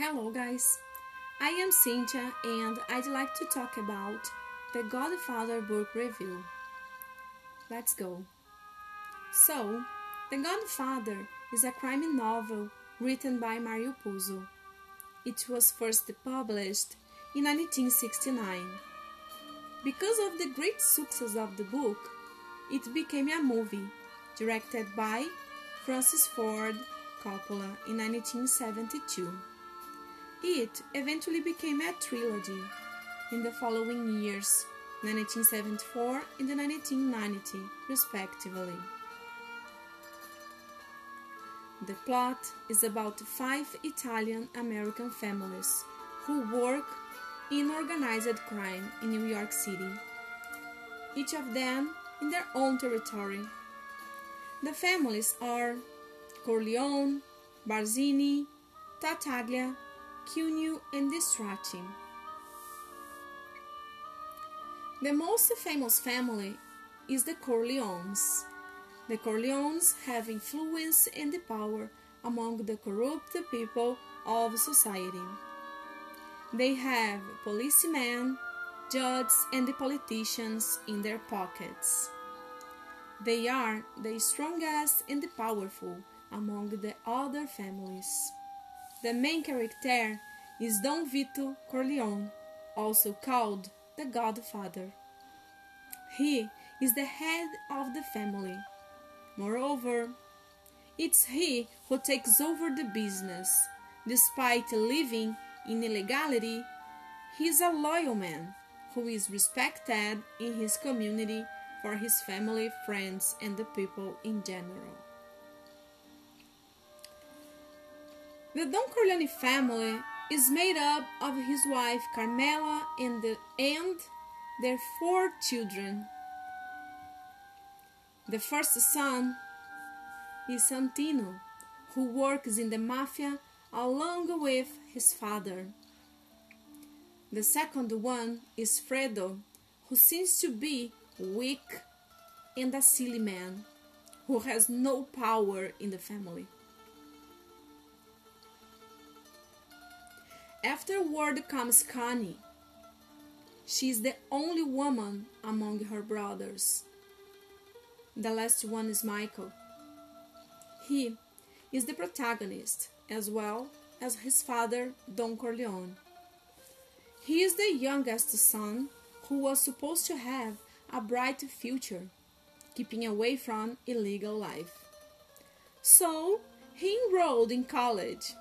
Hello, guys. I am Cynthia and I'd like to talk about the Godfather book review. Let's go. So, The Godfather is a crime novel written by Mario Puzo. It was first published in 1969. Because of the great success of the book, it became a movie directed by Francis Ford Coppola in 1972. It eventually became a trilogy in the following years, 1974 and 1990, respectively. The plot is about five Italian American families who work in organized crime in New York City, each of them in their own territory. The families are Corleone, Barzini, Tattaglia, Cuneo, and Distracci. The most famous family is the Corleones. The Corleones have influence and power among the corrupt people of society. They have policemen, judges, and politicians in their pockets. They are the strongest and the powerful among the other families. The main character is Don Vito Corleone, also called the Godfather. He is the head of the family. Moreover, it's he who takes over the business. Despite living in illegality, he is a loyal man who is respected in his community for his family, friends, and the people in general. The Don Corleone family is made up of his wife Carmela and, the, and their four children. The first son is Santino, who works in the mafia along with his father. The second one is Fredo, who seems to be weak and a silly man who has no power in the family. Afterward comes Connie. She is the only woman among her brothers. The last one is Michael. He is the protagonist as well as his father, Don Corleone. He is the youngest son who was supposed to have a bright future, keeping away from illegal life. So he enrolled in college,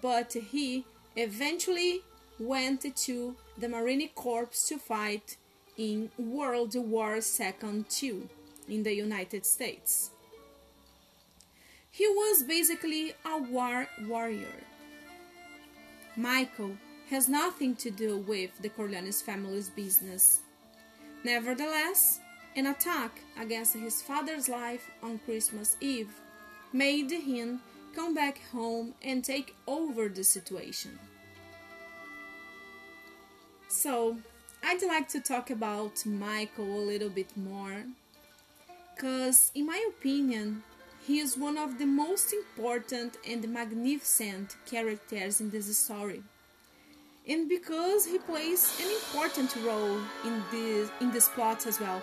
but he eventually went to the Marine Corps to fight in World War II in the United States. He was basically a war warrior. Michael has nothing to do with the Corleones family's business. Nevertheless, an attack against his father's life on Christmas Eve made him come back home and take over the situation. So, I'd like to talk about Michael a little bit more, because, in my opinion, he is one of the most important and magnificent characters in this story. And because he plays an important role in this in this plot as well.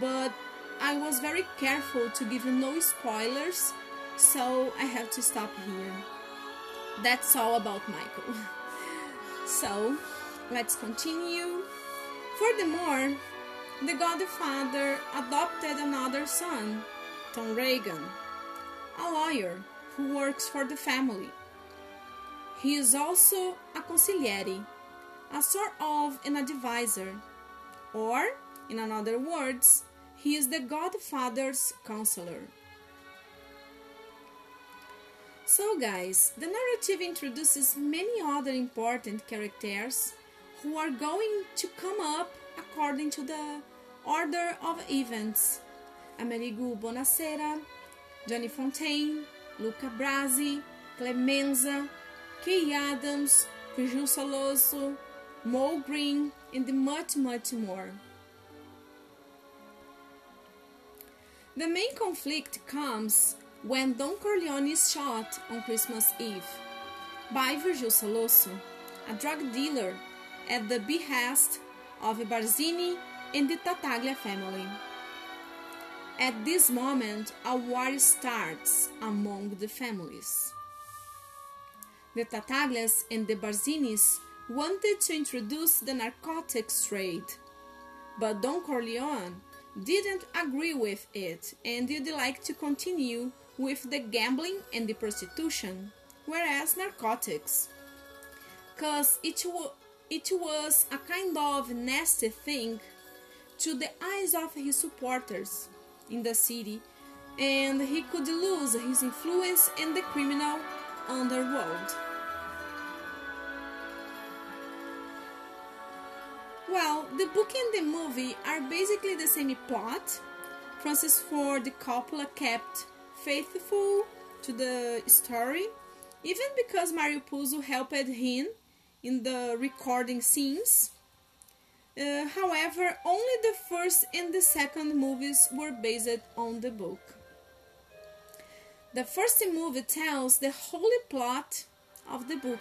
But I was very careful to give you no spoilers, so I have to stop here. That's all about Michael. so, let's continue. Furthermore, the Godfather adopted another son, Tom Hagen, a lawyer who works for the family. He is also a consigliere, a sort of an advisor, or, in other words, he is the Godfather's counselor. So, guys, the narrative introduces many other important characters who are going to come up according to the order of events. Amerigo Bonasera, Johnny Fontane, Luca Brasi, Clemenza, Kay Adams, Virgil Sollozzo, Moe Greene, and much, much more. The main conflict comes when Don Corleone is shot on Christmas Eve. by Virgil Sollozzo, a drug dealer at the behest of Barzini and the Tattaglia family. At this moment, a war starts among the families. The Tattaglias and the Barzinis wanted to introduce the narcotics trade, but Don Corleone didn't agree with it and would like to continue with the gambling and the prostitution, whereas narcotics. Cause it, it was a kind of nasty thing to the eyes of his supporters in the city, and he could lose his influence in the criminal underworld. Well, the book and the movie are basically the same plot. Francis Ford Coppola kept faithful to the story, even because Mario Puzo helped him in the recording scenes. Uh, however, only the first and the second movies were based on the book. The first movie tells the whole plot of the book,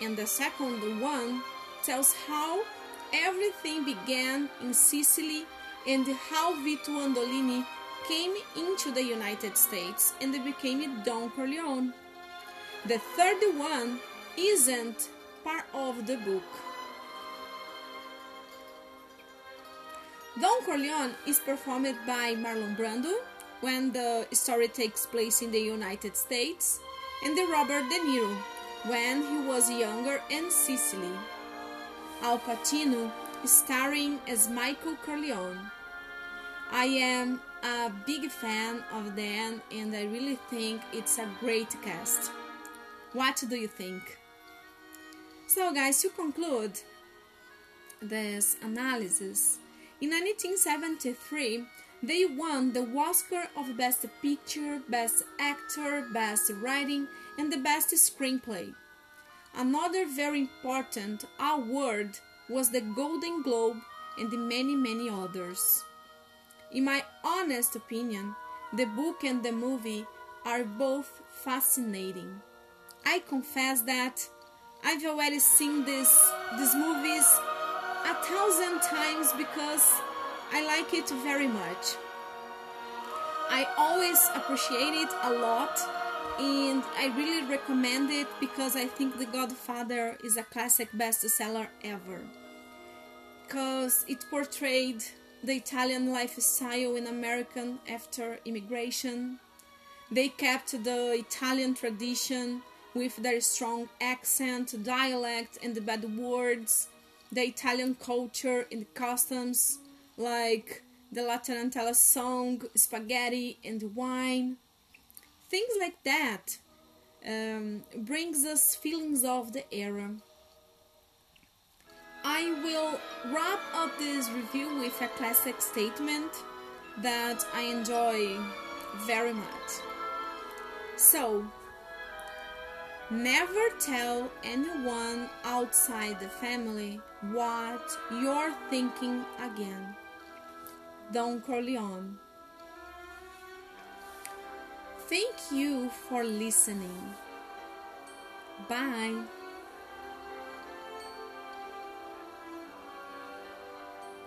and the second one tells how everything began in Sicily and how Vito Andolini came into the United States and became Don Corleone. The third one isn't part of the book. Don Corleone is performed by Marlon Brando when the story takes place in the United States and the Robert De Niro when he was younger in Sicily. Al Pacino starring as Michael Corleone. I am a big fan of Dan and I really think it's a great cast. What do you think? So, guys, to conclude this analysis, in 1973, they won the Oscar of Best Picture, Best Actor, Best Writing, and the Best Screenplay. Another very important award was the Golden Globe and many, many others. In my honest opinion, the book and the movie are both fascinating. I confess that I've already seen this, these movies a thousand times because I like it very much. I always appreciate it a lot and I really recommend it because I think The Godfather is a classic bestseller ever. Because it portrayed the Italian lifestyle in American after immigration. They kept the Italian tradition with their strong accent, dialect, and the bad words, the Italian culture and customs like the La Tarantella song, spaghetti, and wine things like that um, brings us feelings of the era. Will wrap up this review with a classic statement that I enjoy very much. So, never tell anyone outside the family what you're thinking again. Don Corleone. Thank you for listening. Bye.